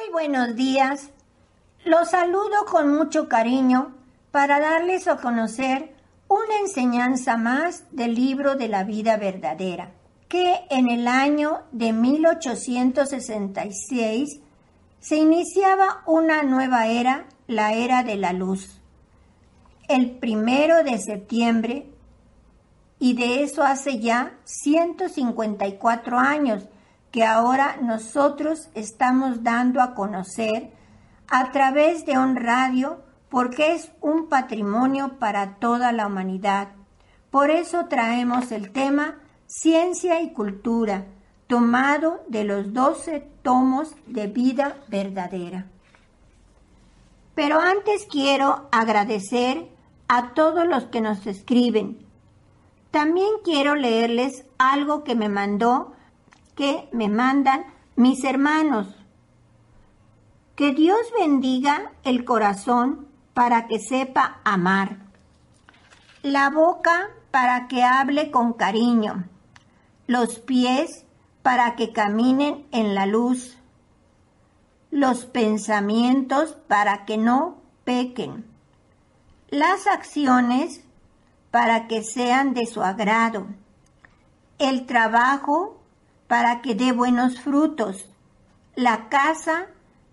Muy buenos días. Los saludo con mucho cariño para darles a conocer una enseñanza más del libro de la vida verdadera, que en el año de 1866 se iniciaba una nueva era, la era de la luz. El primero de septiembre, y de eso hace ya 154 años, que ahora nosotros estamos dando a conocer a través de un radio porque es un patrimonio para toda la humanidad. Por eso traemos el tema Ciencia y Cultura, tomado de los doce tomos de vida verdadera. Pero antes quiero agradecer a todos los que nos escriben. También quiero leerles algo que me mandó, que me mandan mis hermanos. Que Dios bendiga el corazón para que sepa amar, la boca para que hable con cariño, los pies para que caminen en la luz, los pensamientos para que no pequen, las acciones para que sean de su agrado, el trabajo para que dé buenos frutos, la casa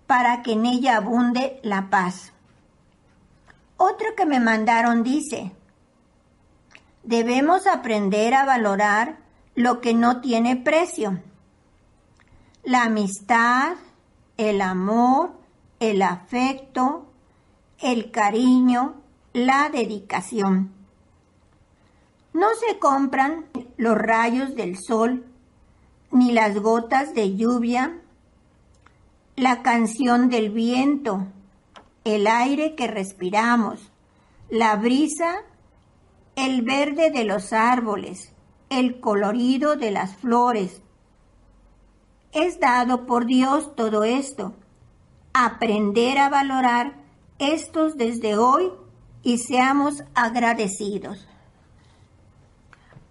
para que en ella abunde la paz. Otro que me mandaron dice, debemos aprender a valorar lo que no tiene precio. La amistad, el amor, el afecto, el cariño, la dedicación. No se compran los rayos del sol, ni las gotas de lluvia, la canción del viento, el aire que respiramos, la brisa, el verde de los árboles, el colorido de las flores. Es dado por Dios todo esto. Aprender a valorar estos desde hoy y seamos agradecidos.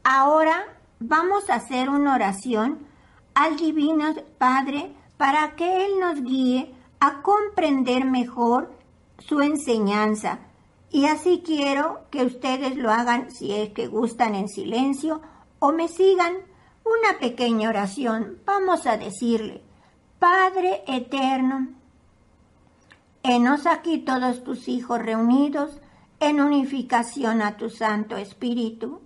Ahora vamos a hacer una oración al Divino Padre para que Él nos guíe a comprender mejor su enseñanza. Y así quiero que ustedes lo hagan si es que gustan en silencio o me sigan una pequeña oración. Vamos a decirle, Padre eterno, enos aquí todos tus hijos reunidos en unificación a tu Santo Espíritu,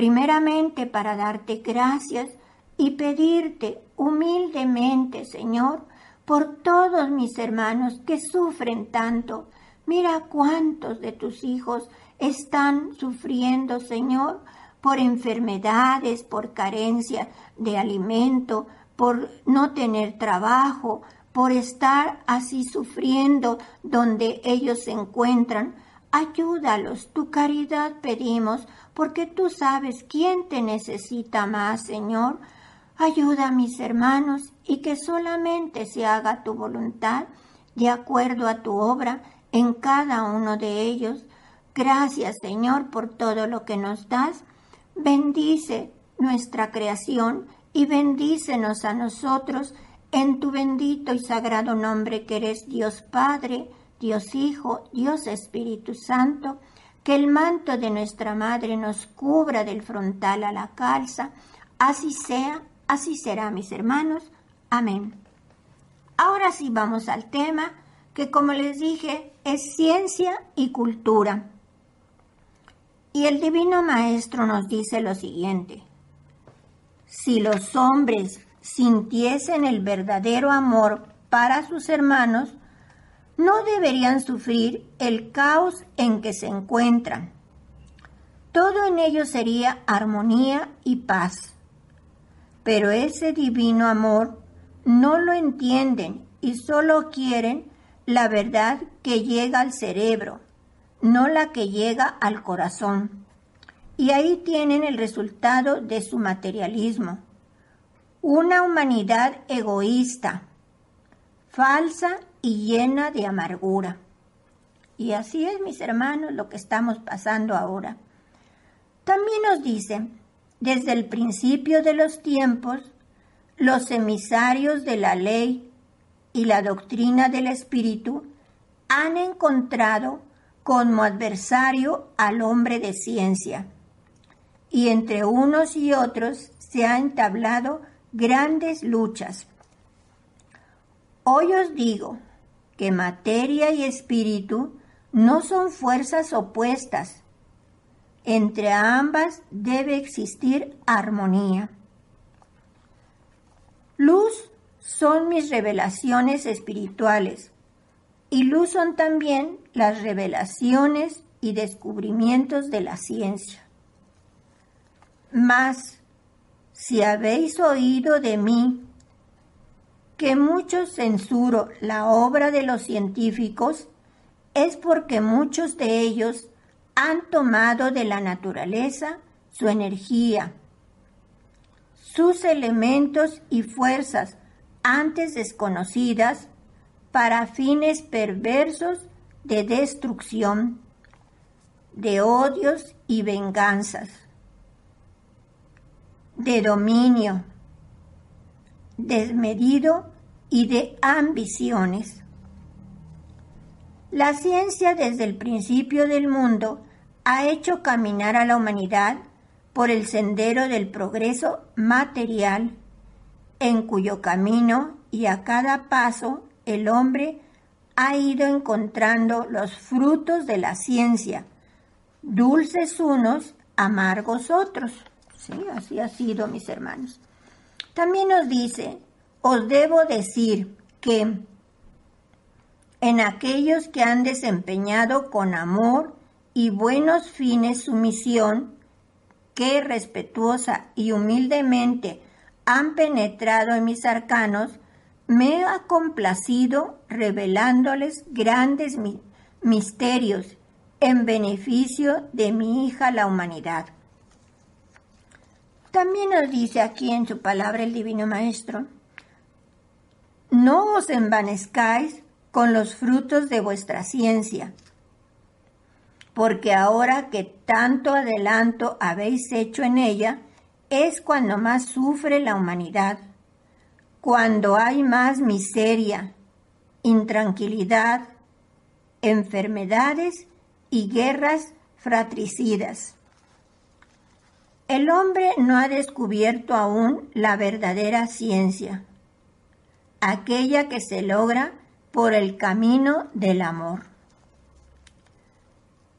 primeramente para darte gracias y pedirte humildemente, Señor, por todos mis hermanos que sufren tanto. Mira cuántos de tus hijos están sufriendo, Señor, por enfermedades, por carencia de alimento, por no tener trabajo, por estar así sufriendo donde ellos se encuentran. Ayúdalos, tu caridad pedimos, porque tú sabes quién te necesita más, Señor. Ayuda a mis hermanos y que solamente se haga tu voluntad de acuerdo a tu obra en cada uno de ellos. Gracias Señor por todo lo que nos das. Bendice nuestra creación y bendícenos a nosotros en tu bendito y sagrado nombre que eres Dios Padre, Dios Hijo, Dios Espíritu Santo. Que el manto de nuestra Madre nos cubra del frontal a la calza, así sea, así será, mis hermanos. Amén. Ahora sí vamos al tema, que como les dije, es ciencia y cultura. Y el Divino Maestro nos dice lo siguiente. Si los hombres sintiesen el verdadero amor para sus hermanos, no deberían sufrir el caos en que se encuentran. Todo en ellos sería armonía y paz. Pero ese divino amor no lo entienden y solo quieren la verdad que llega al cerebro, no la que llega al corazón. Y ahí tienen el resultado de su materialismo. Una humanidad egoísta, falsa y llena de amargura. Y así es, mis hermanos, lo que estamos pasando ahora. También nos dice, desde el principio de los tiempos, los emisarios de la ley y la doctrina del Espíritu han encontrado como adversario al hombre de ciencia. Y entre unos y otros se han entablado grandes luchas. Hoy os digo, que materia y espíritu no son fuerzas opuestas. Entre ambas debe existir armonía. Luz son mis revelaciones espirituales y luz son también las revelaciones y descubrimientos de la ciencia. Mas, si habéis oído de mí que mucho censuro la obra de los científicos es porque muchos de ellos han tomado de la naturaleza su energía, sus elementos y fuerzas antes desconocidas para fines perversos de destrucción, de odios y venganzas, de dominio, desmedido y de ambiciones. La ciencia desde el principio del mundo ha hecho caminar a la humanidad por el sendero del progreso material, en cuyo camino y a cada paso el hombre ha ido encontrando los frutos de la ciencia, dulces unos, amargos otros. Sí, así ha sido, mis hermanos. También nos dice, os debo decir que en aquellos que han desempeñado con amor y buenos fines su misión, que respetuosa y humildemente han penetrado en mis arcanos, me ha complacido revelándoles grandes misterios en beneficio de mi hija la humanidad. También nos dice aquí en su palabra el Divino Maestro, no os envanezcáis con los frutos de vuestra ciencia, porque ahora que tanto adelanto habéis hecho en ella, es cuando más sufre la humanidad, cuando hay más miseria, intranquilidad, enfermedades y guerras fratricidas. El hombre no ha descubierto aún la verdadera ciencia, aquella que se logra por el camino del amor.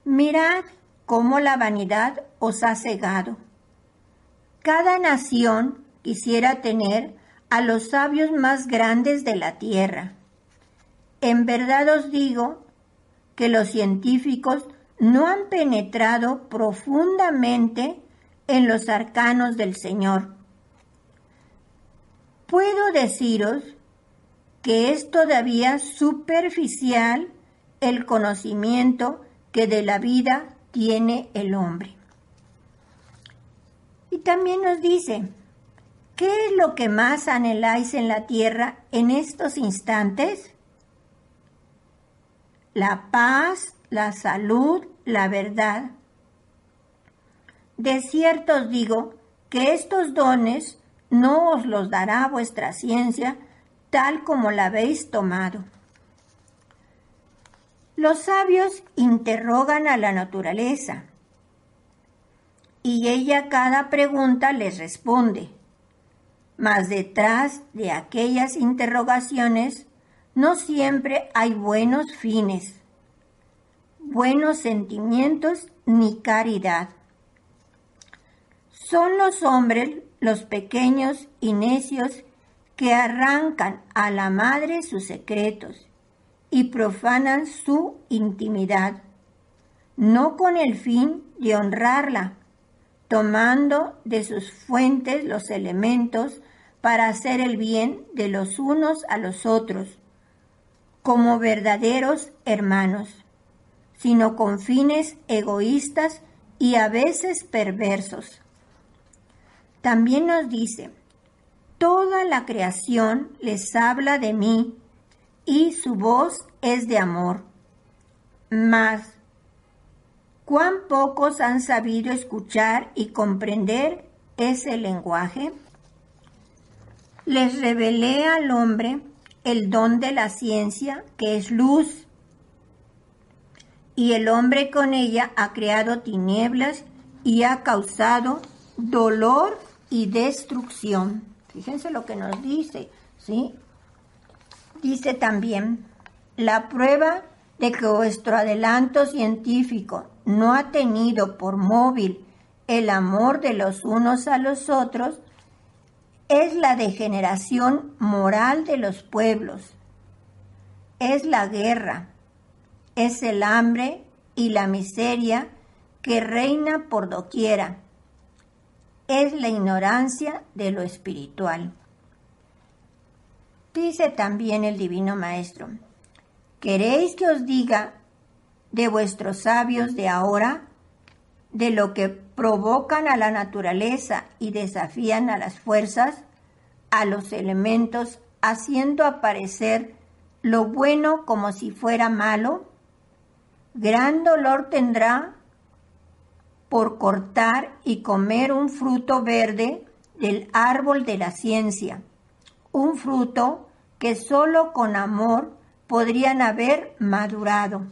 Mirad cómo la vanidad os ha cegado. Cada nación quisiera tener a los sabios más grandes de la tierra. En verdad os digo que los científicos no han penetrado profundamente en los arcanos del Señor. Puedo deciros que es todavía superficial el conocimiento que de la vida tiene el hombre. Y también nos dice, ¿qué es lo que más anheláis en la tierra en estos instantes? La paz, la salud, la verdad. De cierto os digo que estos dones no os los dará vuestra ciencia tal como la habéis tomado. Los sabios interrogan a la naturaleza y ella cada pregunta les responde. Mas detrás de aquellas interrogaciones no siempre hay buenos fines, buenos sentimientos ni caridad. Son los hombres, los pequeños y necios, que arrancan a la madre sus secretos y profanan su intimidad, no con el fin de honrarla, tomando de sus fuentes los elementos para hacer el bien de los unos a los otros, como verdaderos hermanos, sino con fines egoístas y a veces perversos. También nos dice, toda la creación les habla de mí y su voz es de amor. Mas, ¿cuán pocos han sabido escuchar y comprender ese lenguaje? Les revelé al hombre el don de la ciencia, que es luz, y el hombre con ella ha creado tinieblas y ha causado dolor y destrucción. Fíjense lo que nos dice, ¿sí? Dice también, la prueba de que vuestro adelanto científico no ha tenido por móvil el amor de los unos a los otros es la degeneración moral de los pueblos, es la guerra, es el hambre y la miseria que reina por doquiera, es la ignorancia de lo espiritual. Dice también el Divino Maestro, ¿queréis que os diga de vuestros sabios de ahora, de lo que provocan a la naturaleza y desafían a las fuerzas, a los elementos, haciendo aparecer lo bueno como si fuera malo? Gran dolor tendrá por cortar y comer un fruto verde del árbol de la ciencia un fruto que solo con amor podrían haber madurado.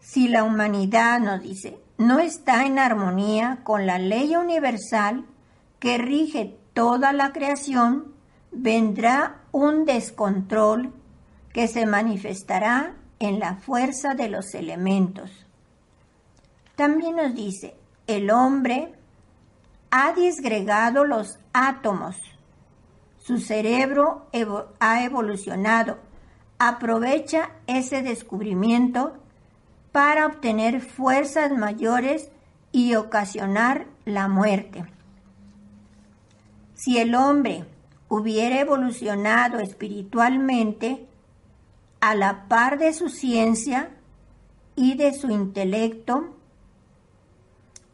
Si la humanidad, nos dice, no está en armonía con la ley universal que rige toda la creación, vendrá un descontrol que se manifestará en la fuerza de los elementos. También nos dice, el hombre ha disgregado los átomos su cerebro ha evolucionado. Aprovecha ese descubrimiento para obtener fuerzas mayores y ocasionar la muerte. Si el hombre hubiera evolucionado espiritualmente a la par de su ciencia y de su intelecto,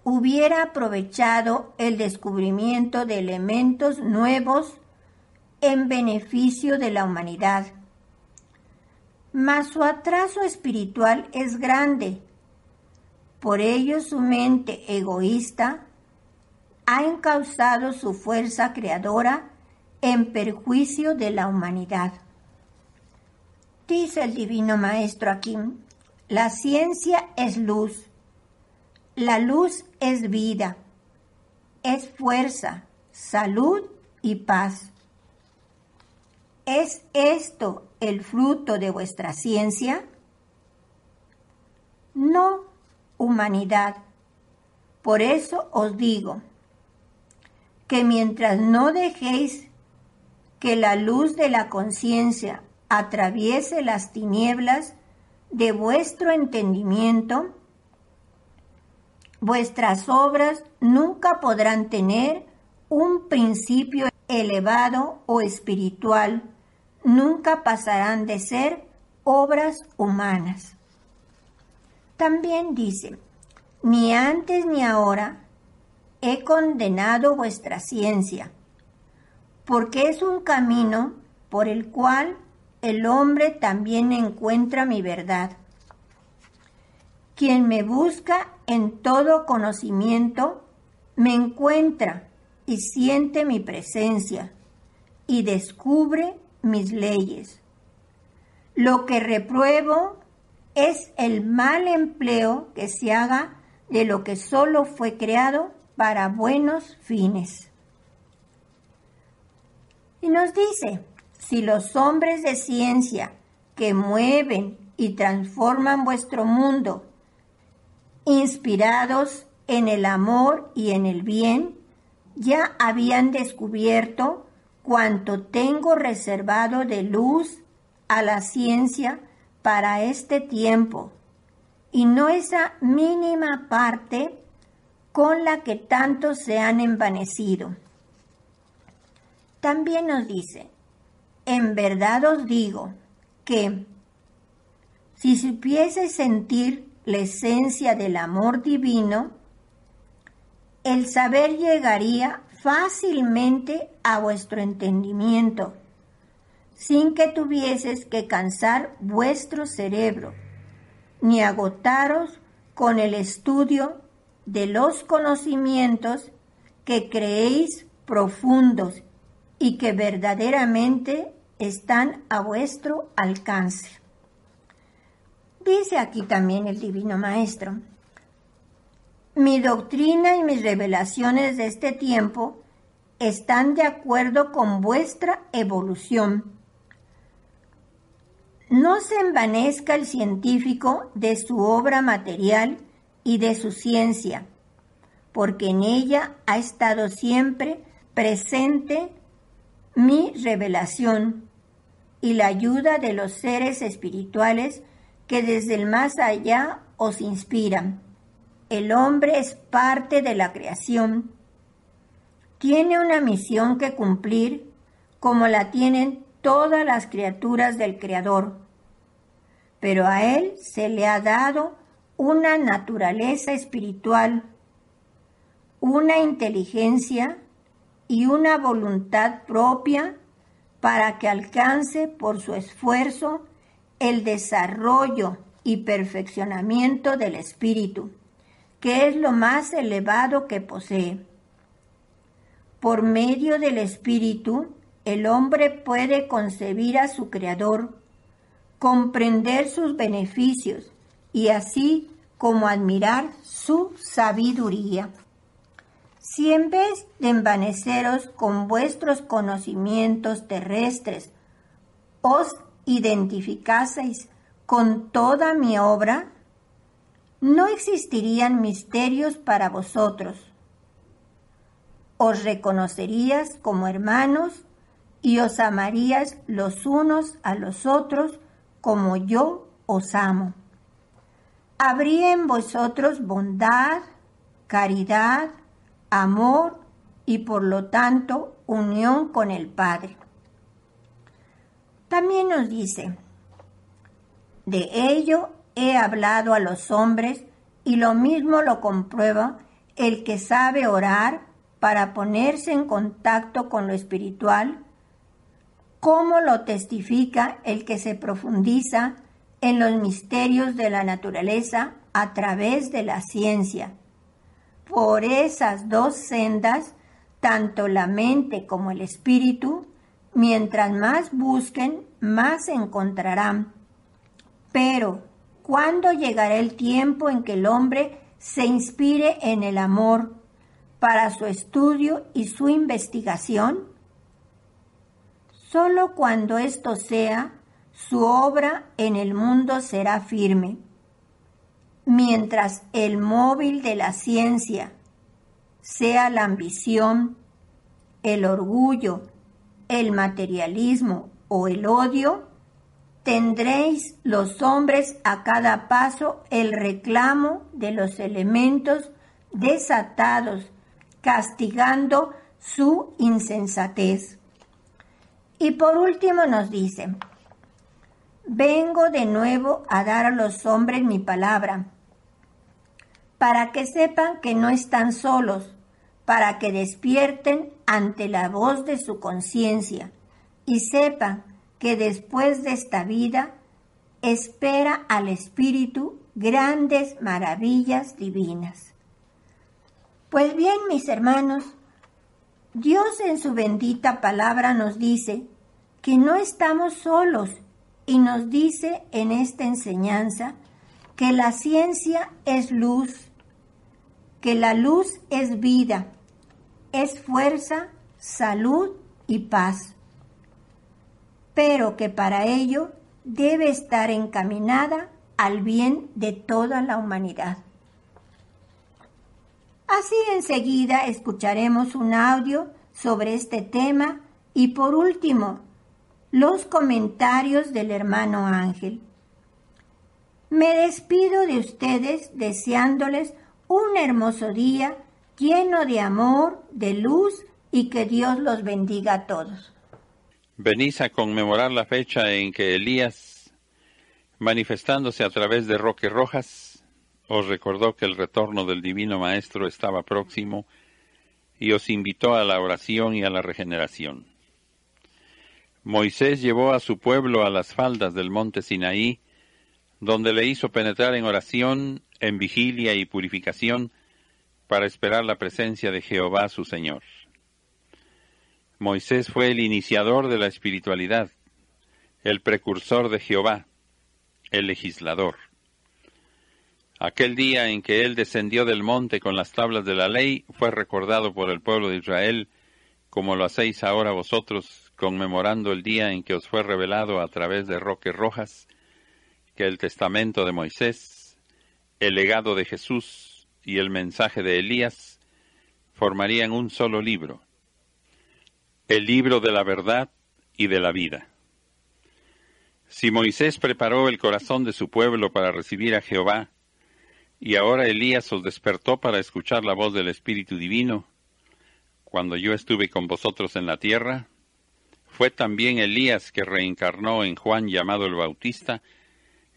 hubiera aprovechado el descubrimiento de elementos nuevos en beneficio de la humanidad. Mas su atraso espiritual es grande. Por ello su mente egoísta ha encauzado su fuerza creadora en perjuicio de la humanidad. Dice el Divino Maestro aquí, la ciencia es luz, la luz es vida, es fuerza, salud y paz. ¿Es esto el fruto de vuestra ciencia? No, humanidad. Por eso os digo que mientras no dejéis que la luz de la conciencia atraviese las tinieblas de vuestro entendimiento, vuestras obras nunca podrán tener un principio elevado o espiritual nunca pasarán de ser obras humanas. También dice, ni antes ni ahora he condenado vuestra ciencia, porque es un camino por el cual el hombre también encuentra mi verdad. Quien me busca en todo conocimiento, me encuentra y siente mi presencia y descubre mis leyes. Lo que repruebo es el mal empleo que se haga de lo que solo fue creado para buenos fines. Y nos dice, si los hombres de ciencia que mueven y transforman vuestro mundo, inspirados en el amor y en el bien, ya habían descubierto cuanto tengo reservado de luz a la ciencia para este tiempo, y no esa mínima parte con la que tantos se han envanecido. También nos dice, en verdad os digo que si supiese sentir la esencia del amor divino, el saber llegaría fácilmente a vuestro entendimiento, sin que tuvieses que cansar vuestro cerebro, ni agotaros con el estudio de los conocimientos que creéis profundos y que verdaderamente están a vuestro alcance. Dice aquí también el Divino Maestro, mi doctrina y mis revelaciones de este tiempo están de acuerdo con vuestra evolución. No se envanezca el científico de su obra material y de su ciencia, porque en ella ha estado siempre presente mi revelación y la ayuda de los seres espirituales que desde el más allá os inspiran. El hombre es parte de la creación. Tiene una misión que cumplir como la tienen todas las criaturas del Creador. Pero a él se le ha dado una naturaleza espiritual, una inteligencia y una voluntad propia para que alcance por su esfuerzo el desarrollo y perfeccionamiento del espíritu, que es lo más elevado que posee. Por medio del espíritu, el hombre puede concebir a su creador, comprender sus beneficios y así como admirar su sabiduría. Si en vez de envaneceros con vuestros conocimientos terrestres, os identificaseis con toda mi obra, no existirían misterios para vosotros. Os reconocerías como hermanos y os amarías los unos a los otros como yo os amo. Habría en vosotros bondad, caridad, amor y por lo tanto unión con el Padre. También nos dice, de ello he hablado a los hombres y lo mismo lo comprueba el que sabe orar para ponerse en contacto con lo espiritual, como lo testifica el que se profundiza en los misterios de la naturaleza a través de la ciencia. Por esas dos sendas, tanto la mente como el espíritu, mientras más busquen, más encontrarán. Pero, ¿cuándo llegará el tiempo en que el hombre se inspire en el amor para su estudio y su investigación? Solo cuando esto sea, su obra en el mundo será firme mientras el móvil de la ciencia sea la ambición, el orgullo, el materialismo o el odio, tendréis los hombres a cada paso el reclamo de los elementos desatados, castigando su insensatez. Y por último nos dice, vengo de nuevo a dar a los hombres mi palabra, para que sepan que no están solos, para que despierten ante la voz de su conciencia y sepan que después de esta vida espera al Espíritu grandes maravillas divinas. Pues bien, mis hermanos, Dios en su bendita palabra nos dice que no estamos solos y nos dice en esta enseñanza que la ciencia es luz, que la luz es vida, es fuerza, salud y paz, pero que para ello debe estar encaminada al bien de toda la humanidad. Así enseguida escucharemos un audio sobre este tema y por último, los comentarios del hermano Ángel. Me despido de ustedes deseándoles un hermoso día lleno de amor, de luz y que Dios los bendiga a todos. Venís a conmemorar la fecha en que Elías, manifestándose a través de Roque Rojas, os recordó que el retorno del Divino Maestro estaba próximo y os invitó a la oración y a la regeneración. Moisés llevó a su pueblo a las faldas del monte Sinaí, donde le hizo penetrar en oración, en vigilia y purificación, para esperar la presencia de Jehová su Señor. Moisés fue el iniciador de la espiritualidad, el precursor de Jehová, el legislador. Aquel día en que él descendió del monte con las tablas de la ley fue recordado por el pueblo de Israel, como lo hacéis ahora vosotros conmemorando el día en que os fue revelado a través de roques rojas que el testamento de Moisés, el legado de Jesús y el mensaje de Elías formarían un solo libro, el libro de la verdad y de la vida. Si Moisés preparó el corazón de su pueblo para recibir a Jehová, y ahora Elías os despertó para escuchar la voz del Espíritu Divino, cuando yo estuve con vosotros en la tierra, fue también Elías que reencarnó en Juan llamado el Bautista,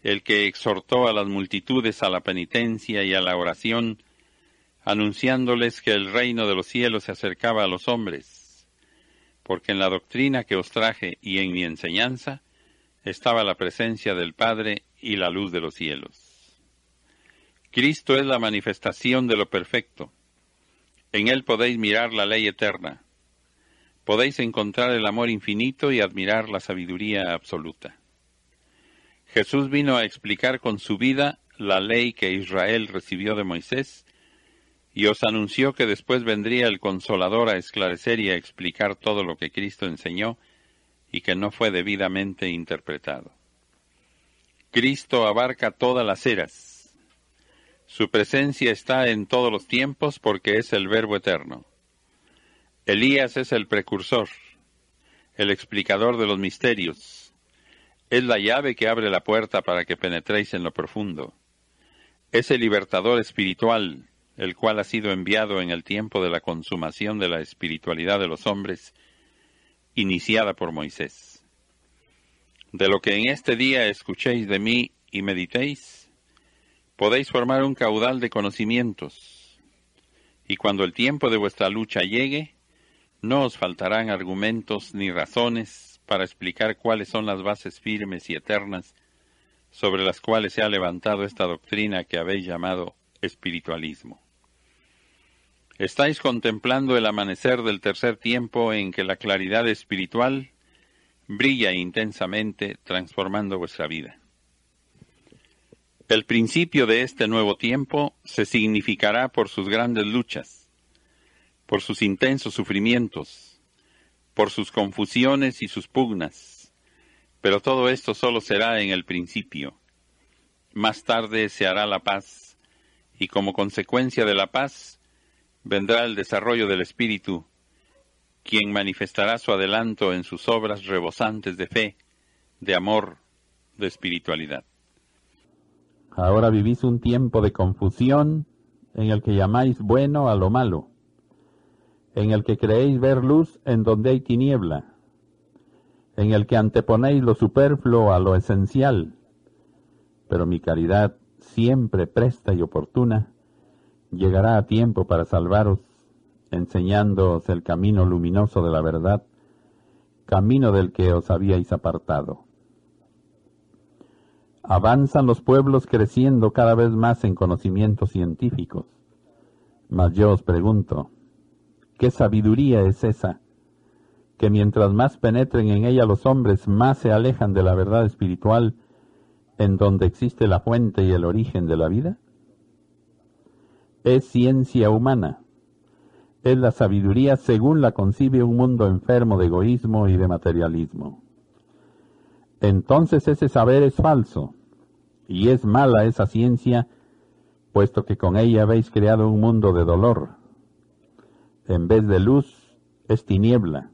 el que exhortó a las multitudes a la penitencia y a la oración, anunciándoles que el reino de los cielos se acercaba a los hombres, porque en la doctrina que os traje y en mi enseñanza estaba la presencia del Padre y la luz de los cielos. Cristo es la manifestación de lo perfecto. En Él podéis mirar la ley eterna podéis encontrar el amor infinito y admirar la sabiduría absoluta. Jesús vino a explicar con su vida la ley que Israel recibió de Moisés y os anunció que después vendría el consolador a esclarecer y a explicar todo lo que Cristo enseñó y que no fue debidamente interpretado. Cristo abarca todas las eras. Su presencia está en todos los tiempos porque es el Verbo eterno. Elías es el precursor, el explicador de los misterios. Es la llave que abre la puerta para que penetréis en lo profundo. Es el libertador espiritual, el cual ha sido enviado en el tiempo de la consumación de la espiritualidad de los hombres, iniciada por Moisés. De lo que en este día escuchéis de mí y meditéis, podéis formar un caudal de conocimientos, y cuando el tiempo de vuestra lucha llegue, no os faltarán argumentos ni razones para explicar cuáles son las bases firmes y eternas sobre las cuales se ha levantado esta doctrina que habéis llamado espiritualismo. Estáis contemplando el amanecer del tercer tiempo en que la claridad espiritual brilla intensamente transformando vuestra vida. El principio de este nuevo tiempo se significará por sus grandes luchas, por sus intensos sufrimientos, por sus confusiones y sus pugnas. Pero todo esto solo será en el principio. Más tarde se hará la paz, y como consecuencia de la paz vendrá el desarrollo del Espíritu, quien manifestará su adelanto en sus obras rebosantes de fe, de amor, de espiritualidad. Ahora vivís un tiempo de confusión en el que llamáis bueno a lo malo en el que creéis ver luz en donde hay tiniebla, en el que anteponéis lo superfluo a lo esencial, pero mi caridad, siempre presta y oportuna, llegará a tiempo para salvaros, enseñándoos el camino luminoso de la verdad, camino del que os habíais apartado. Avanzan los pueblos creciendo cada vez más en conocimientos científicos, mas yo os pregunto, ¿Qué sabiduría es esa que mientras más penetren en ella los hombres, más se alejan de la verdad espiritual en donde existe la fuente y el origen de la vida? Es ciencia humana. Es la sabiduría según la concibe un mundo enfermo de egoísmo y de materialismo. Entonces ese saber es falso, y es mala esa ciencia, puesto que con ella habéis creado un mundo de dolor. En vez de luz, es tiniebla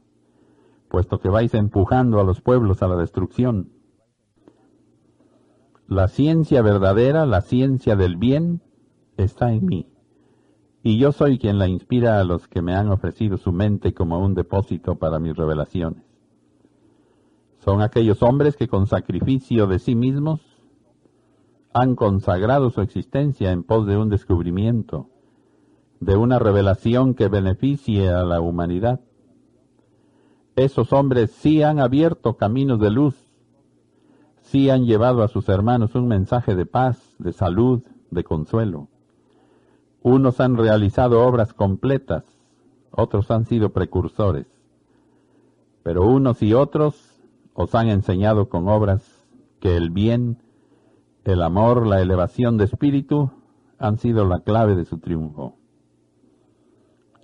puesto que vais empujando a los pueblos a la destrucción. La ciencia verdadera, la ciencia del bien, está en mí, y yo soy quien la inspira a los que me han ofrecido su mente como un depósito para mis revelaciones. Son aquellos hombres que con sacrificio de sí mismos han consagrado su existencia en pos de un descubrimiento, de una revelación que beneficie a la humanidad. Esos hombres sí han abierto caminos de luz, sí han llevado a sus hermanos un mensaje de paz, de salud, de consuelo. Unos han realizado obras completas, otros han sido precursores, pero unos y otros os han enseñado con obras que el bien, el amor, la elevación de espíritu han sido la clave de su triunfo.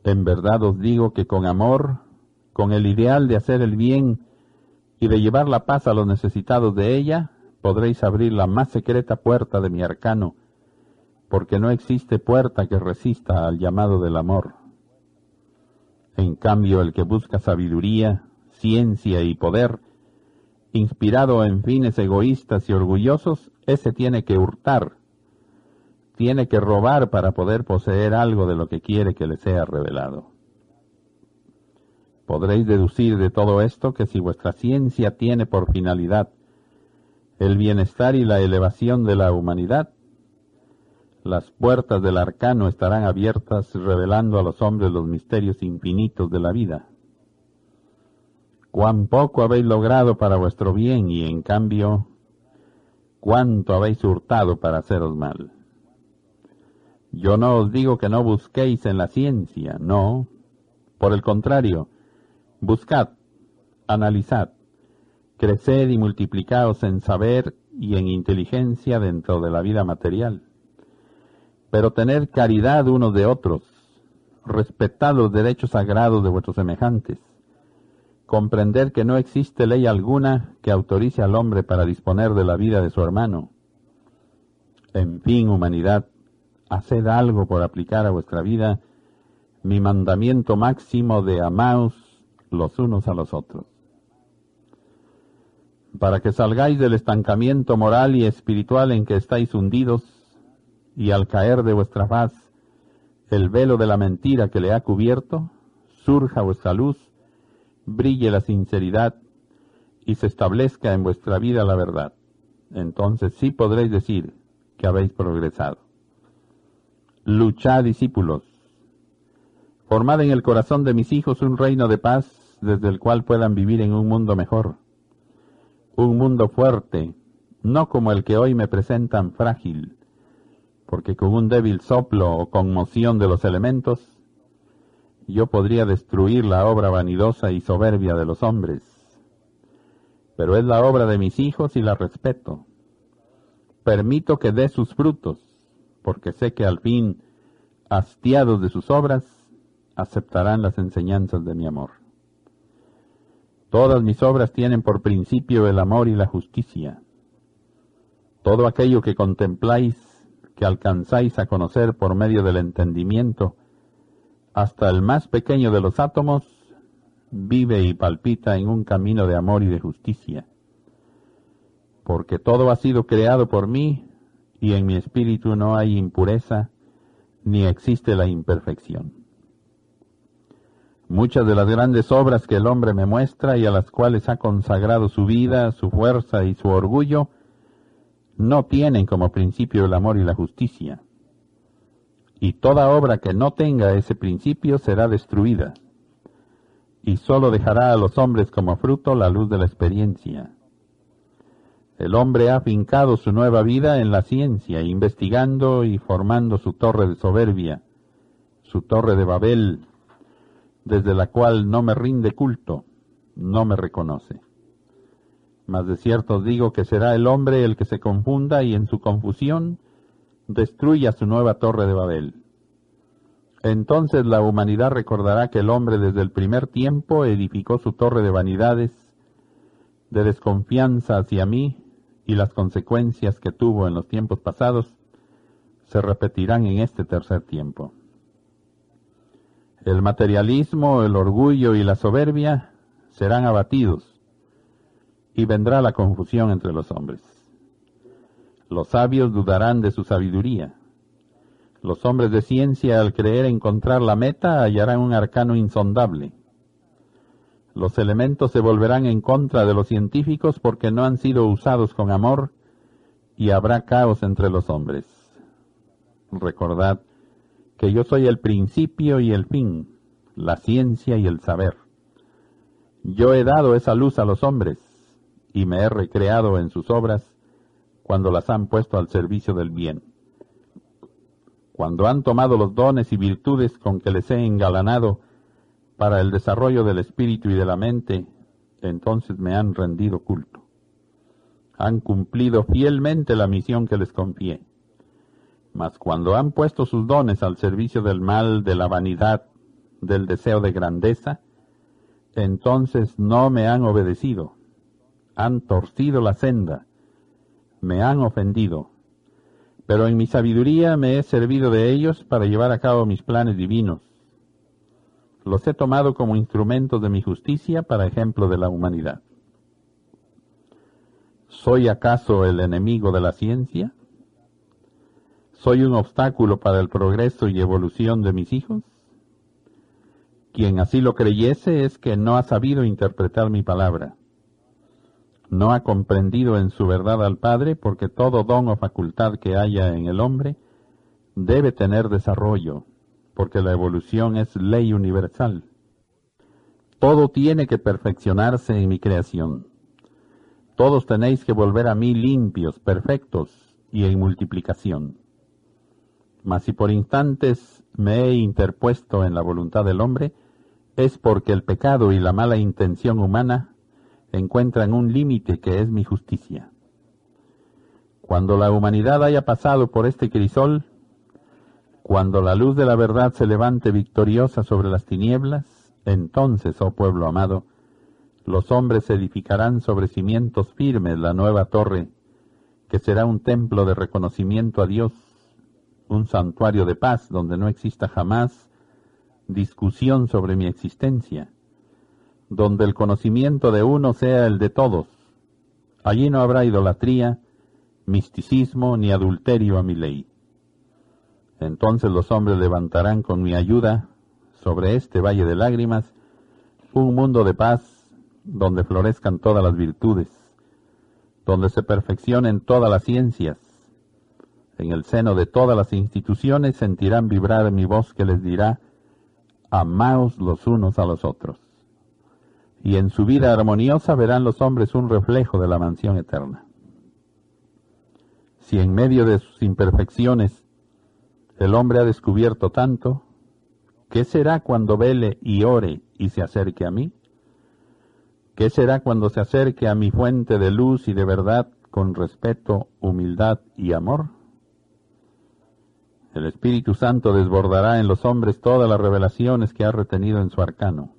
En verdad os digo que con amor con el ideal de hacer el bien y de llevar la paz a los necesitados de ella, podréis abrir la más secreta puerta de mi arcano, porque no existe puerta que resista al llamado del amor. En cambio, el que busca sabiduría, ciencia y poder, inspirado en fines egoístas y orgullosos, ese tiene que hurtar, tiene que robar para poder poseer algo de lo que quiere que le sea revelado. Podréis deducir de todo esto que si vuestra ciencia tiene por finalidad el bienestar y la elevación de la humanidad, las puertas del arcano estarán abiertas revelando a los hombres los misterios infinitos de la vida. Cuán poco habéis logrado para vuestro bien y en cambio cuánto habéis hurtado para haceros mal. Yo no os digo que no busquéis en la ciencia, no. Por el contrario, Buscad, analizad, creced y multiplicaos en saber y en inteligencia dentro de la vida material. Pero tener caridad unos de otros, respetad los derechos sagrados de vuestros semejantes, comprender que no existe ley alguna que autorice al hombre para disponer de la vida de su hermano. En fin, humanidad, haced algo por aplicar a vuestra vida mi mandamiento máximo de amaos los unos a los otros. Para que salgáis del estancamiento moral y espiritual en que estáis hundidos, y al caer de vuestra faz el velo de la mentira que le ha cubierto, surja vuestra luz, brille la sinceridad y se establezca en vuestra vida la verdad. Entonces sí podréis decir que habéis progresado. Luchad, discípulos. Formad en el corazón de mis hijos un reino de paz desde el cual puedan vivir en un mundo mejor, un mundo fuerte, no como el que hoy me presentan frágil, porque con un débil soplo o conmoción de los elementos, yo podría destruir la obra vanidosa y soberbia de los hombres. Pero es la obra de mis hijos y la respeto. Permito que dé sus frutos, porque sé que al fin, hastiados de sus obras, aceptarán las enseñanzas de mi amor. Todas mis obras tienen por principio el amor y la justicia. Todo aquello que contempláis, que alcanzáis a conocer por medio del entendimiento, hasta el más pequeño de los átomos, vive y palpita en un camino de amor y de justicia. Porque todo ha sido creado por mí y en mi espíritu no hay impureza ni existe la imperfección. Muchas de las grandes obras que el hombre me muestra y a las cuales ha consagrado su vida, su fuerza y su orgullo, no tienen como principio el amor y la justicia. Y toda obra que no tenga ese principio será destruida, y sólo dejará a los hombres como fruto la luz de la experiencia. El hombre ha fincado su nueva vida en la ciencia, investigando y formando su torre de soberbia, su torre de Babel, desde la cual no me rinde culto, no me reconoce. Mas de cierto digo que será el hombre el que se confunda y en su confusión destruya su nueva torre de Babel. Entonces la humanidad recordará que el hombre desde el primer tiempo edificó su torre de vanidades, de desconfianza hacia mí, y las consecuencias que tuvo en los tiempos pasados se repetirán en este tercer tiempo. El materialismo, el orgullo y la soberbia serán abatidos y vendrá la confusión entre los hombres. Los sabios dudarán de su sabiduría. Los hombres de ciencia al creer encontrar la meta hallarán un arcano insondable. Los elementos se volverán en contra de los científicos porque no han sido usados con amor y habrá caos entre los hombres. Recordad que yo soy el principio y el fin, la ciencia y el saber. Yo he dado esa luz a los hombres y me he recreado en sus obras cuando las han puesto al servicio del bien. Cuando han tomado los dones y virtudes con que les he engalanado para el desarrollo del espíritu y de la mente, entonces me han rendido culto. Han cumplido fielmente la misión que les confié. Mas cuando han puesto sus dones al servicio del mal, de la vanidad, del deseo de grandeza, entonces no me han obedecido, han torcido la senda, me han ofendido, pero en mi sabiduría me he servido de ellos para llevar a cabo mis planes divinos. Los he tomado como instrumentos de mi justicia para ejemplo de la humanidad. ¿Soy acaso el enemigo de la ciencia? ¿Soy un obstáculo para el progreso y evolución de mis hijos? Quien así lo creyese es que no ha sabido interpretar mi palabra no ha comprendido en su verdad al Padre, porque todo don o facultad que haya en el hombre debe tener desarrollo, porque la evolución es ley universal. Todo tiene que perfeccionarse en mi creación. Todos tenéis que volver a mí limpios, perfectos y en multiplicación. Mas si por instantes me he interpuesto en la voluntad del hombre, es porque el pecado y la mala intención humana encuentran un límite que es mi justicia. Cuando la humanidad haya pasado por este crisol, cuando la luz de la verdad se levante victoriosa sobre las tinieblas, entonces, oh pueblo amado, los hombres edificarán sobre cimientos firmes la nueva torre, que será un templo de reconocimiento a Dios, un santuario de paz donde no exista jamás discusión sobre mi existencia, donde el conocimiento de uno sea el de todos. Allí no habrá idolatría, misticismo ni adulterio a mi ley. Entonces los hombres levantarán con mi ayuda sobre este valle de lágrimas un mundo de paz donde florezcan todas las virtudes, donde se perfeccionen todas las ciencias. En el seno de todas las instituciones sentirán vibrar mi voz que les dirá, amaos los unos a los otros y en su vida armoniosa verán los hombres un reflejo de la mansión eterna. Si en medio de sus imperfecciones el hombre ha descubierto tanto, ¿qué será cuando vele y ore y se acerque a mí? ¿Qué será cuando se acerque a mi fuente de luz y de verdad con respeto, humildad y amor? El Espíritu Santo desbordará en los hombres todas las revelaciones que ha retenido en su arcano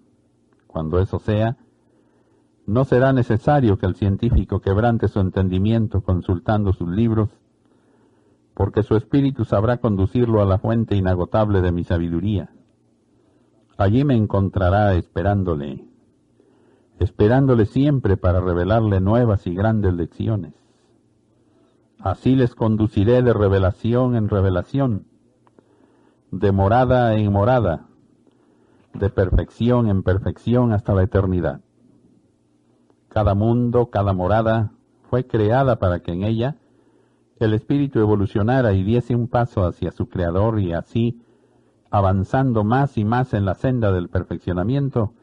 cuando eso sea, no será necesario que el científico quebrante su entendimiento consultando sus libros, porque su espíritu sabrá conducirlo a la fuente inagotable de mi sabiduría. Allí me encontrará esperándole, esperándole siempre para revelarle nuevas y grandes lecciones. Así les conduciré de revelación en revelación, de morada en morada, de perfección en perfección hasta la eternidad. Cada mundo, cada morada fue creada para que en ella el espíritu evolucionara y diese un paso hacia su creador y así, avanzando más y más en la senda del perfeccionamiento,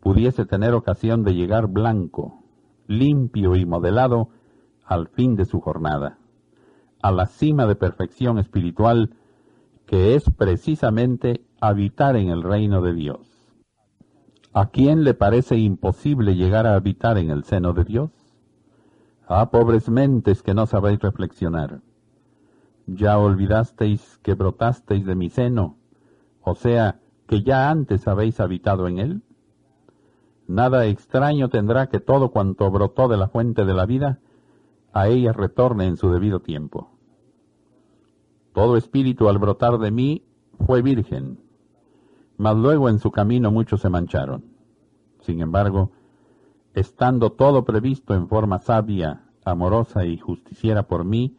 pudiese tener ocasión de llegar blanco, limpio y modelado al fin de su jornada, a la cima de perfección espiritual que es precisamente habitar en el reino de Dios. ¿A quién le parece imposible llegar a habitar en el seno de Dios? Ah, pobres mentes que no sabéis reflexionar. Ya olvidasteis que brotasteis de mi seno, o sea, que ya antes habéis habitado en él. Nada extraño tendrá que todo cuanto brotó de la fuente de la vida, a ella retorne en su debido tiempo. Todo espíritu al brotar de mí fue virgen, mas luego en su camino muchos se mancharon. Sin embargo, estando todo previsto en forma sabia, amorosa y justiciera por mí,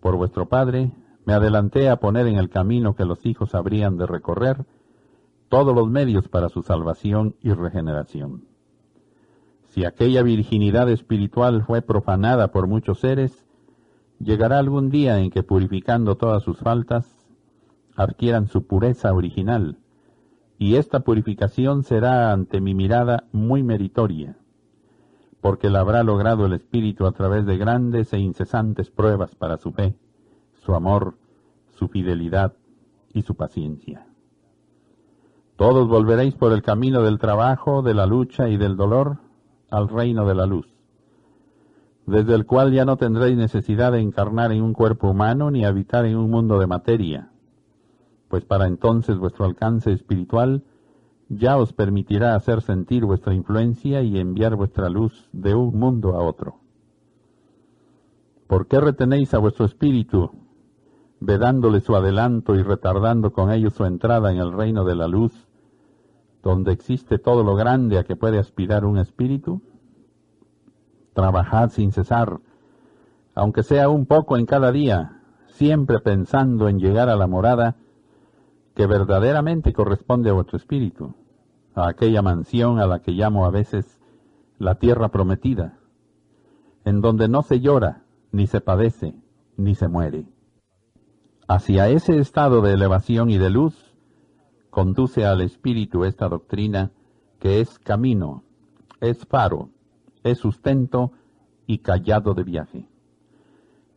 por vuestro Padre, me adelanté a poner en el camino que los hijos habrían de recorrer todos los medios para su salvación y regeneración. Si aquella virginidad espiritual fue profanada por muchos seres, llegará algún día en que purificando todas sus faltas, adquieran su pureza original, y esta purificación será ante mi mirada muy meritoria, porque la habrá logrado el Espíritu a través de grandes e incesantes pruebas para su fe, su amor, su fidelidad y su paciencia. Todos volveréis por el camino del trabajo, de la lucha y del dolor al reino de la luz, desde el cual ya no tendréis necesidad de encarnar en un cuerpo humano ni habitar en un mundo de materia, pues para entonces vuestro alcance espiritual ya os permitirá hacer sentir vuestra influencia y enviar vuestra luz de un mundo a otro. ¿Por qué retenéis a vuestro espíritu, vedándole su adelanto y retardando con ello su entrada en el reino de la luz, donde existe todo lo grande a que puede aspirar un espíritu? Trabajad sin cesar, aunque sea un poco en cada día, siempre pensando en llegar a la morada que verdaderamente corresponde a vuestro espíritu, a aquella mansión a la que llamo a veces la tierra prometida, en donde no se llora, ni se padece, ni se muere. Hacia ese estado de elevación y de luz conduce al espíritu esta doctrina que es camino, es faro, es sustento y callado de viaje.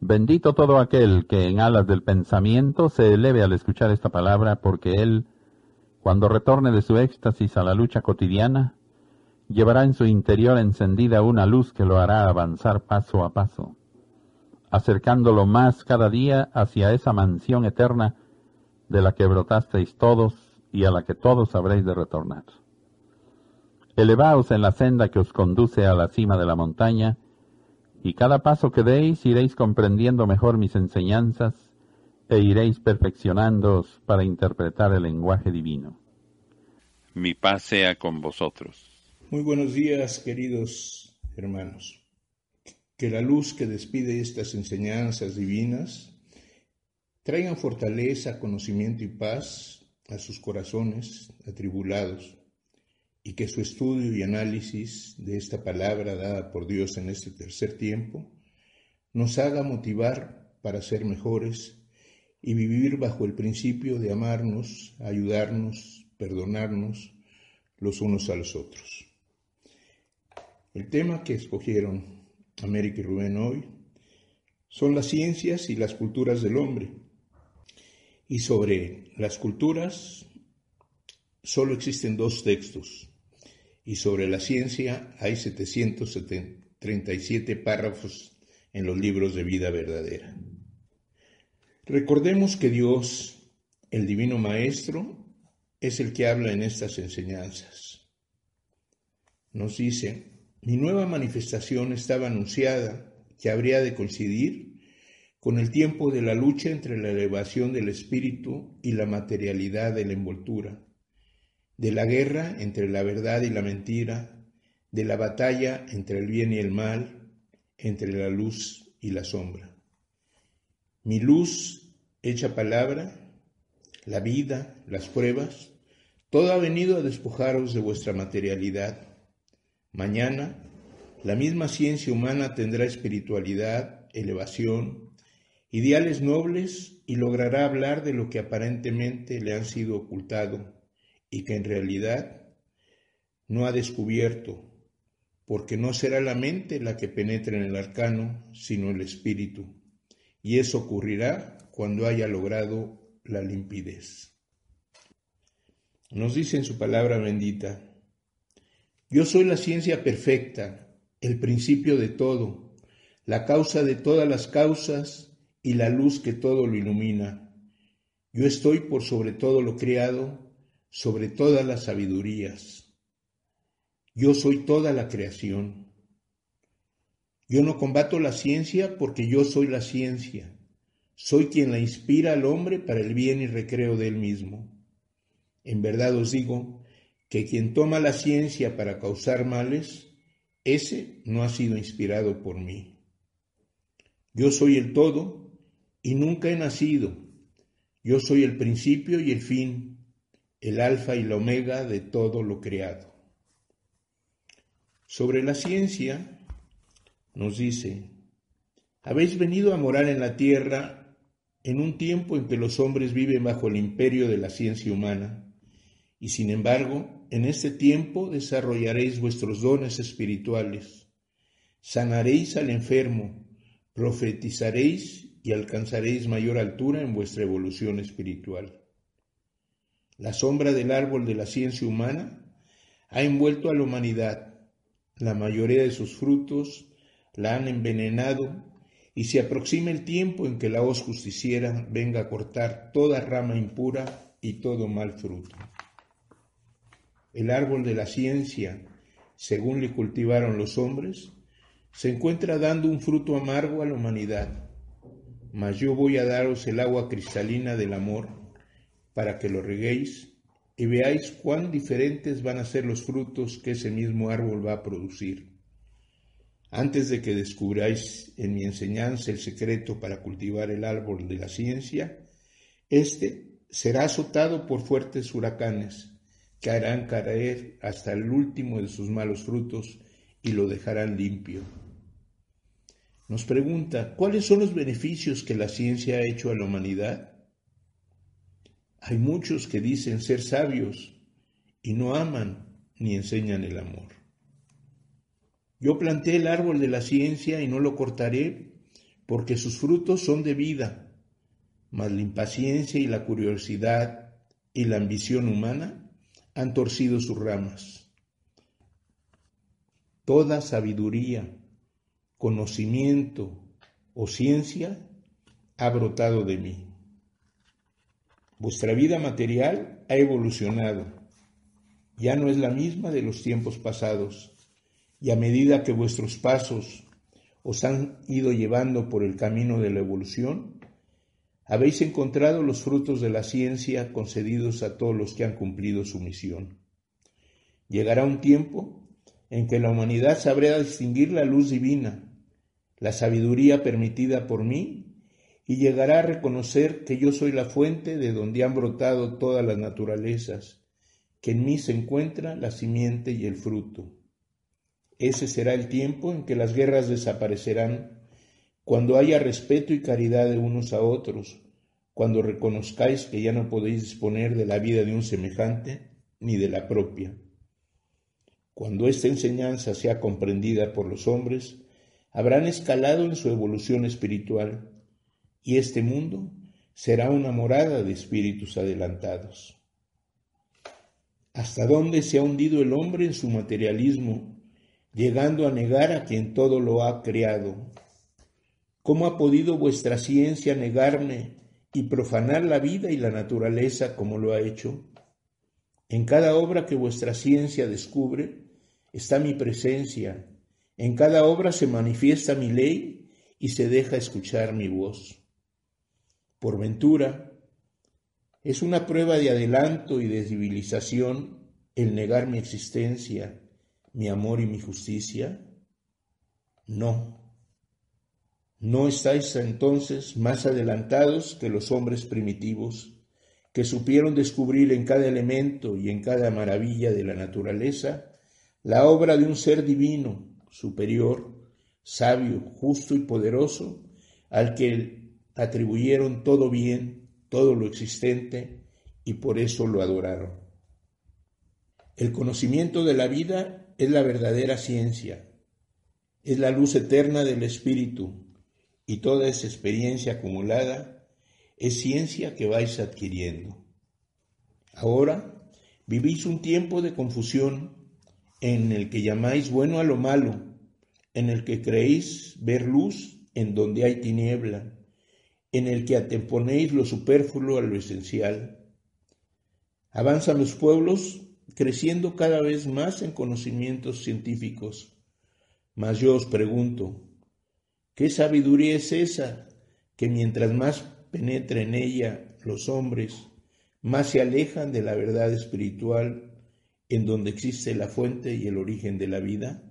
Bendito todo aquel que en alas del pensamiento se eleve al escuchar esta palabra, porque él, cuando retorne de su éxtasis a la lucha cotidiana, llevará en su interior encendida una luz que lo hará avanzar paso a paso, acercándolo más cada día hacia esa mansión eterna de la que brotasteis todos y a la que todos habréis de retornar. Elevaos en la senda que os conduce a la cima de la montaña, y cada paso que deis iréis comprendiendo mejor mis enseñanzas e iréis perfeccionándoos para interpretar el lenguaje divino. Mi paz sea con vosotros. Muy buenos días, queridos hermanos. Que la luz que despide estas enseñanzas divinas traigan fortaleza, conocimiento y paz a sus corazones atribulados y que su estudio y análisis de esta palabra dada por Dios en este tercer tiempo nos haga motivar para ser mejores y vivir bajo el principio de amarnos, ayudarnos, perdonarnos los unos a los otros. El tema que escogieron América y Rubén hoy son las ciencias y las culturas del hombre. Y sobre las culturas solo existen dos textos, y sobre la ciencia hay 737 párrafos en los libros de vida verdadera. Recordemos que Dios, el Divino Maestro, es el que habla en estas enseñanzas. Nos dice, mi nueva manifestación estaba anunciada que habría de coincidir con el tiempo de la lucha entre la elevación del espíritu y la materialidad de la envoltura de la guerra entre la verdad y la mentira, de la batalla entre el bien y el mal, entre la luz y la sombra. Mi luz hecha palabra, la vida, las pruebas, todo ha venido a despojaros de vuestra materialidad. Mañana, la misma ciencia humana tendrá espiritualidad, elevación, ideales nobles y logrará hablar de lo que aparentemente le han sido ocultado y que en realidad no ha descubierto, porque no será la mente la que penetre en el arcano, sino el espíritu, y eso ocurrirá cuando haya logrado la limpidez. Nos dice en su palabra bendita, Yo soy la ciencia perfecta, el principio de todo, la causa de todas las causas y la luz que todo lo ilumina. Yo estoy por sobre todo lo creado, sobre todas las sabidurías. Yo soy toda la creación. Yo no combato la ciencia porque yo soy la ciencia. Soy quien la inspira al hombre para el bien y recreo de él mismo. En verdad os digo que quien toma la ciencia para causar males, ese no ha sido inspirado por mí. Yo soy el todo y nunca he nacido. Yo soy el principio y el fin, el alfa y la omega de todo lo creado. Sobre la ciencia nos dice, habéis venido a morar en la tierra en un tiempo en que los hombres viven bajo el imperio de la ciencia humana y sin embargo, en este tiempo desarrollaréis vuestros dones espirituales, sanaréis al enfermo, profetizaréis y alcanzaréis mayor altura en vuestra evolución espiritual. La sombra del árbol de la ciencia humana ha envuelto a la humanidad. La mayoría de sus frutos la han envenenado y se aproxima el tiempo en que la hoz justiciera venga a cortar toda rama impura y todo mal fruto el árbol de la ciencia, según le cultivaron los hombres, se encuentra dando un fruto amargo a la humanidad. Mas yo voy a daros el agua cristalina del amor para que lo reguéis y veáis cuán diferentes van a ser los frutos que ese mismo árbol va a producir. Antes de que descubráis en mi enseñanza el secreto para cultivar el árbol de la ciencia, éste será azotado por fuertes huracanes que harán caer hasta el último de sus malos frutos y lo dejarán limpio. Nos pregunta, ¿cuáles son los beneficios que la ciencia ha hecho a la humanidad? Hay muchos que dicen ser sabios y no aman ni enseñan el amor. Yo planté el árbol de la ciencia y no lo cortaré porque sus frutos son de vida, mas la impaciencia y la curiosidad y la ambición humana han torcido sus ramas. Toda sabiduría, conocimiento o ciencia ha brotado de mí. Vuestra vida material ha evolucionado. Ya no es la misma de los tiempos pasados. Y a medida que vuestros pasos os han ido llevando por el camino de la evolución, habéis encontrado los frutos de la ciencia concedidos a todos los que han cumplido su misión. Llegará un tiempo en que la humanidad sabrá distinguir la luz divina, la sabiduría permitida por mí, y llegará a reconocer que yo soy la fuente de donde han brotado todas las naturalezas, que en mí se encuentra la simiente y el fruto. Ese será el tiempo en que las guerras desaparecerán cuando haya respeto y caridad de unos a otros, cuando reconozcáis que ya no podéis disponer de la vida de un semejante ni de la propia. Cuando esta enseñanza sea comprendida por los hombres, habrán escalado en su evolución espiritual y este mundo será una morada de espíritus adelantados. ¿Hasta dónde se ha hundido el hombre en su materialismo, llegando a negar a quien todo lo ha creado ¿Cómo ha podido vuestra ciencia negarme y profanar la vida y la naturaleza como lo ha hecho? En cada obra que vuestra ciencia descubre está mi presencia, en cada obra se manifiesta mi ley y se deja escuchar mi voz. Por ventura, ¿es una prueba de adelanto y de civilización el negar mi existencia, mi amor y mi justicia? No. ¿No estáis entonces más adelantados que los hombres primitivos, que supieron descubrir en cada elemento y en cada maravilla de la naturaleza la obra de un ser divino, superior, sabio, justo y poderoso, al que atribuyeron todo bien, todo lo existente, y por eso lo adoraron? El conocimiento de la vida es la verdadera ciencia, es la luz eterna del Espíritu, y toda esa experiencia acumulada es ciencia que vais adquiriendo. Ahora vivís un tiempo de confusión en el que llamáis bueno a lo malo, en el que creéis ver luz en donde hay tiniebla, en el que atemponéis lo superfluo a lo esencial. Avanzan los pueblos creciendo cada vez más en conocimientos científicos. Mas yo os pregunto, ¿qué sabiduría es esa que mientras más penetra en ella los hombres, más se alejan de la verdad espiritual en donde existe la fuente y el origen de la vida?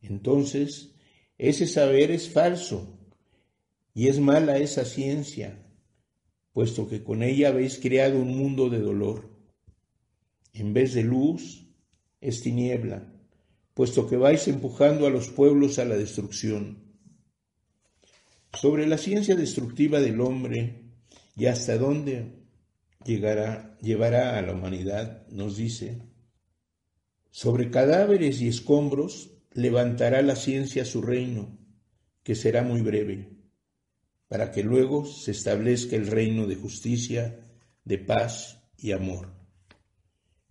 Entonces, ese saber es falso y es mala esa ciencia, puesto que con ella habéis creado un mundo de dolor. En vez de luz, es tiniebla, puesto que vais empujando a los pueblos a la destrucción. Sobre la ciencia destructiva del hombre y hasta dónde llegará, llevará a la humanidad, nos dice, sobre cadáveres y escombros levantará la ciencia su reino, que será muy breve, para que luego se establezca el reino de justicia, de paz y amor.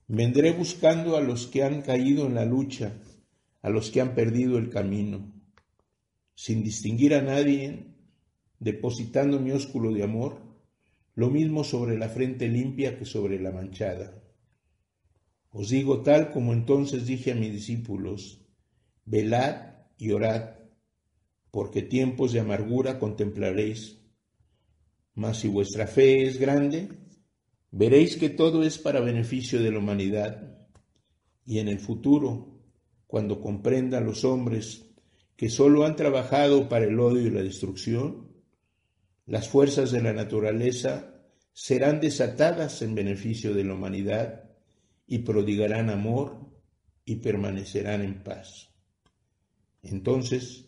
Vendré buscando a los que han caído en la lucha, a los que han perdido el camino, sin distinguir a nadie, depositando mi ósculo de amor, lo mismo sobre la frente limpia que sobre la manchada. Os digo tal como entonces dije a mis discípulos, velad y orad, porque tiempos de amargura contemplaréis. Mas si vuestra fe es grande, veréis que todo es para beneficio de la humanidad. Y en el futuro, cuando comprendan los hombres que sólo han trabajado para el odio y la destrucción, las fuerzas de la naturaleza serán desatadas en beneficio de la humanidad y prodigarán amor y permanecerán en paz. Entonces,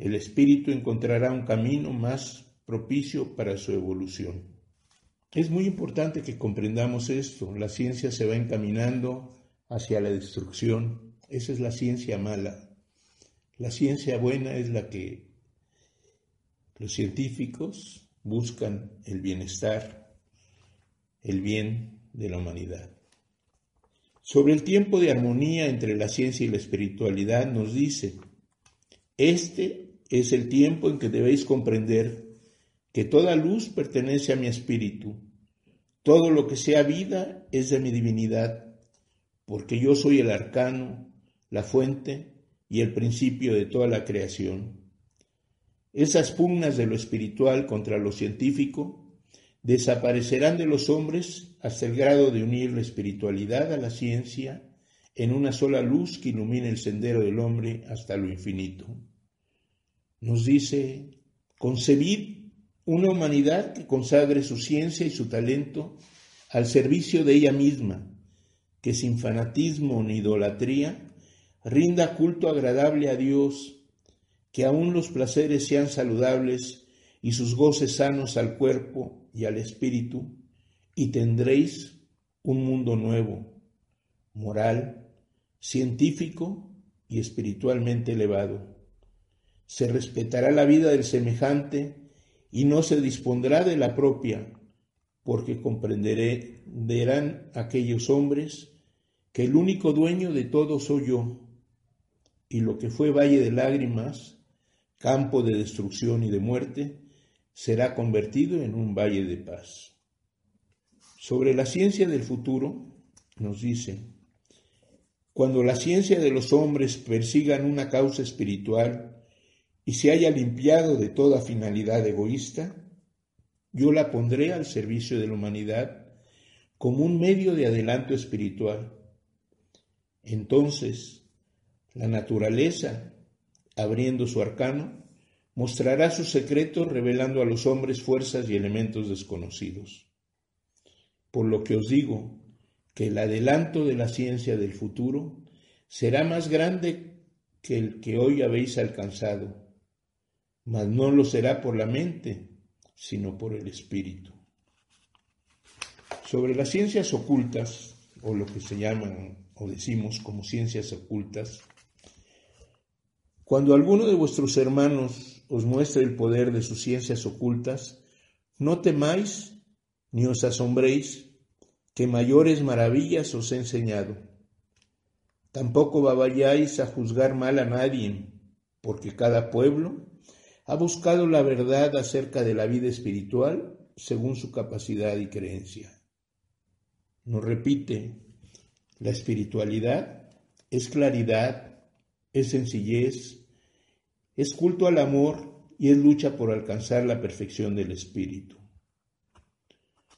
el espíritu encontrará un camino más propicio para su evolución. Es muy importante que comprendamos esto. La ciencia se va encaminando hacia la destrucción. Esa es la ciencia mala. La ciencia buena es la que los científicos buscan el bienestar, el bien de la humanidad. Sobre el tiempo de armonía entre la ciencia y la espiritualidad nos dice, este es el tiempo en que debéis comprender que toda luz pertenece a mi espíritu, todo lo que sea vida es de mi divinidad, porque yo soy el arcano, la fuente y el principio de toda la creación. Esas pugnas de lo espiritual contra lo científico desaparecerán de los hombres hasta el grado de unir la espiritualidad a la ciencia en una sola luz que ilumine el sendero del hombre hasta lo infinito nos dice, concebid una humanidad que consagre su ciencia y su talento al servicio de ella misma, que sin fanatismo ni idolatría rinda culto agradable a Dios, que aun los placeres sean saludables y sus goces sanos al cuerpo y al espíritu, y tendréis un mundo nuevo, moral, científico y espiritualmente elevado se respetará la vida del semejante y no se dispondrá de la propia, porque comprenderán aquellos hombres que el único dueño de todo soy yo, y lo que fue valle de lágrimas, campo de destrucción y de muerte, será convertido en un valle de paz. Sobre la ciencia del futuro, nos dice, cuando la ciencia de los hombres persigan una causa espiritual, y se haya limpiado de toda finalidad egoísta, yo la pondré al servicio de la humanidad como un medio de adelanto espiritual. Entonces, la naturaleza, abriendo su arcano, mostrará sus secretos revelando a los hombres fuerzas y elementos desconocidos. Por lo que os digo que el adelanto de la ciencia del futuro será más grande que el que hoy habéis alcanzado mas no lo será por la mente, sino por el espíritu. Sobre las ciencias ocultas, o lo que se llaman o decimos como ciencias ocultas, cuando alguno de vuestros hermanos os muestre el poder de sus ciencias ocultas, no temáis ni os asombréis que mayores maravillas os he enseñado. Tampoco vayáis a juzgar mal a nadie, porque cada pueblo ha buscado la verdad acerca de la vida espiritual según su capacidad y creencia. Nos repite, la espiritualidad es claridad, es sencillez, es culto al amor y es lucha por alcanzar la perfección del espíritu.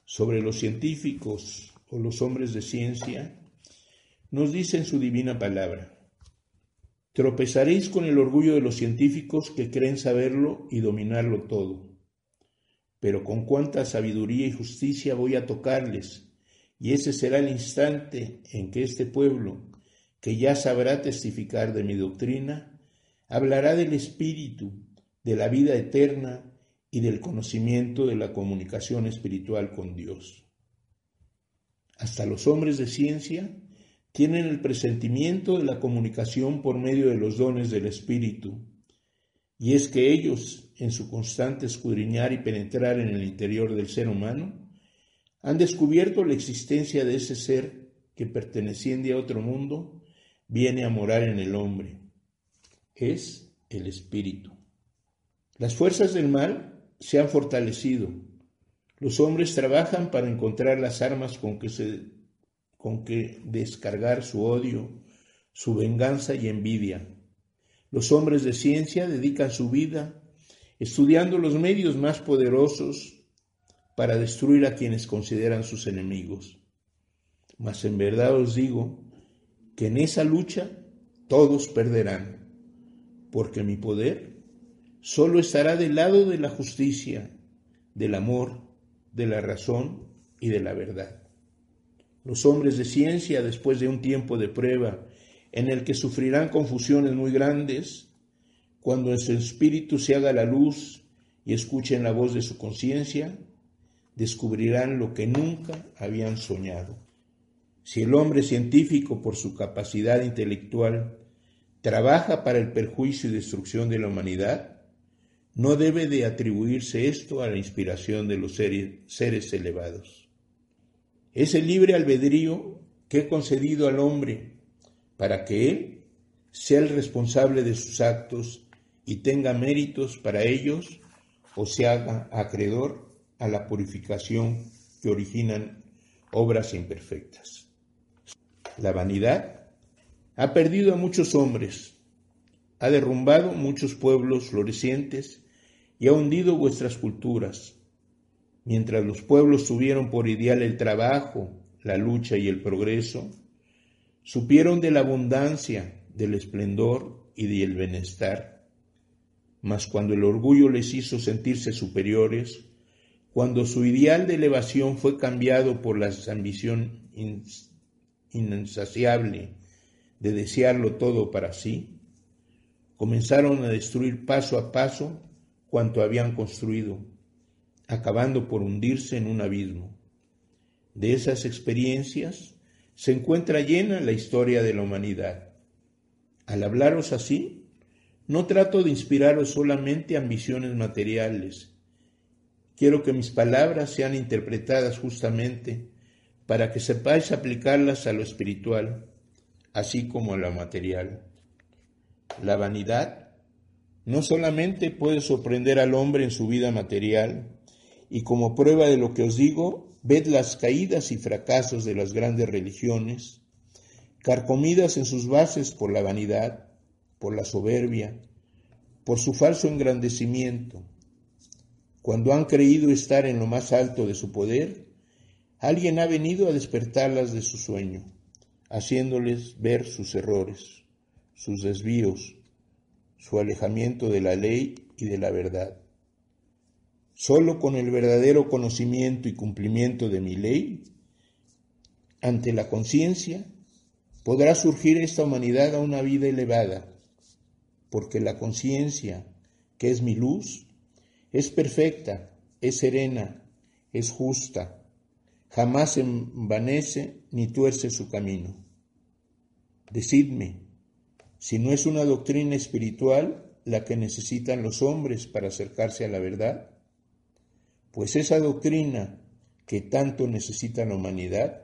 Sobre los científicos o los hombres de ciencia, nos dice en su divina palabra, tropezaréis con el orgullo de los científicos que creen saberlo y dominarlo todo. Pero con cuánta sabiduría y justicia voy a tocarles, y ese será el instante en que este pueblo, que ya sabrá testificar de mi doctrina, hablará del Espíritu, de la vida eterna y del conocimiento de la comunicación espiritual con Dios. Hasta los hombres de ciencia tienen el presentimiento de la comunicación por medio de los dones del Espíritu, y es que ellos, en su constante escudriñar y penetrar en el interior del ser humano, han descubierto la existencia de ese ser que perteneciendo a otro mundo viene a morar en el hombre. Es el Espíritu. Las fuerzas del mal se han fortalecido. Los hombres trabajan para encontrar las armas con que, se, con que descargar su odio, su venganza y envidia. Los hombres de ciencia dedican su vida estudiando los medios más poderosos para destruir a quienes consideran sus enemigos. Mas en verdad os digo que en esa lucha todos perderán, porque mi poder solo estará del lado de la justicia, del amor, de la razón y de la verdad. Los hombres de ciencia, después de un tiempo de prueba en el que sufrirán confusiones muy grandes, cuando en su espíritu se haga la luz y escuchen la voz de su conciencia, descubrirán lo que nunca habían soñado. Si el hombre científico, por su capacidad intelectual, trabaja para el perjuicio y destrucción de la humanidad, no debe de atribuirse esto a la inspiración de los seres, elevados. Es el libre albedrío que he concedido al hombre para que él sea el responsable de sus actos y tenga méritos para ellos o se haga acreedor a la purificación que originan obras imperfectas. La vanidad ha perdido a muchos hombres, ha derrumbado muchos pueblos florecientes y ha hundido vuestras culturas. Mientras los pueblos tuvieron por ideal el trabajo, la lucha y el progreso, supieron de la abundancia, del esplendor y del bienestar. Mas cuando el orgullo les hizo sentirse superiores, cuando su ideal de elevación fue cambiado por la ambición insaciable de desearlo todo para sí, comenzaron a destruir paso a paso cuanto habían construido, acabando por hundirse en un abismo. De esas experiencias se encuentra llena la historia de la humanidad. Al hablaros así, no trato de inspiraros solamente ambiciones materiales. Quiero que mis palabras sean interpretadas justamente para que sepáis aplicarlas a lo espiritual, así como a lo material. La vanidad no solamente puede sorprender al hombre en su vida material, y como prueba de lo que os digo, ved las caídas y fracasos de las grandes religiones, carcomidas en sus bases por la vanidad, por la soberbia, por su falso engrandecimiento. Cuando han creído estar en lo más alto de su poder, alguien ha venido a despertarlas de su sueño, haciéndoles ver sus errores, sus desvíos, su alejamiento de la ley y de la verdad. Solo con el verdadero conocimiento y cumplimiento de mi ley, ante la conciencia, podrá surgir esta humanidad a una vida elevada, porque la conciencia, que es mi luz, es perfecta, es serena, es justa, jamás envanece ni tuerce su camino. Decidme, si no es una doctrina espiritual la que necesitan los hombres para acercarse a la verdad, pues esa doctrina que tanto necesita la humanidad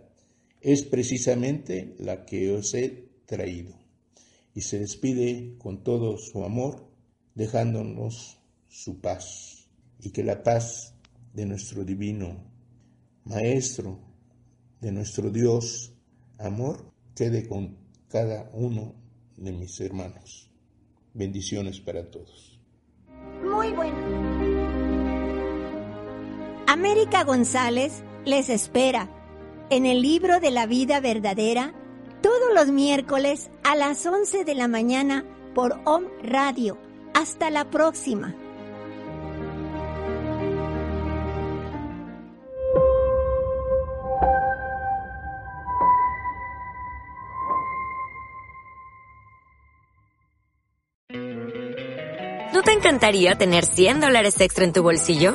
es precisamente la que os he traído. Y se despide con todo su amor, dejándonos su paz. Y que la paz de nuestro divino Maestro, de nuestro Dios, amor, quede con cada uno de mis hermanos. Bendiciones para todos. Muy bueno. América González les espera en el libro de la vida verdadera todos los miércoles a las 11 de la mañana por OM Radio. Hasta la próxima. ¿No te encantaría tener 100 dólares extra en tu bolsillo?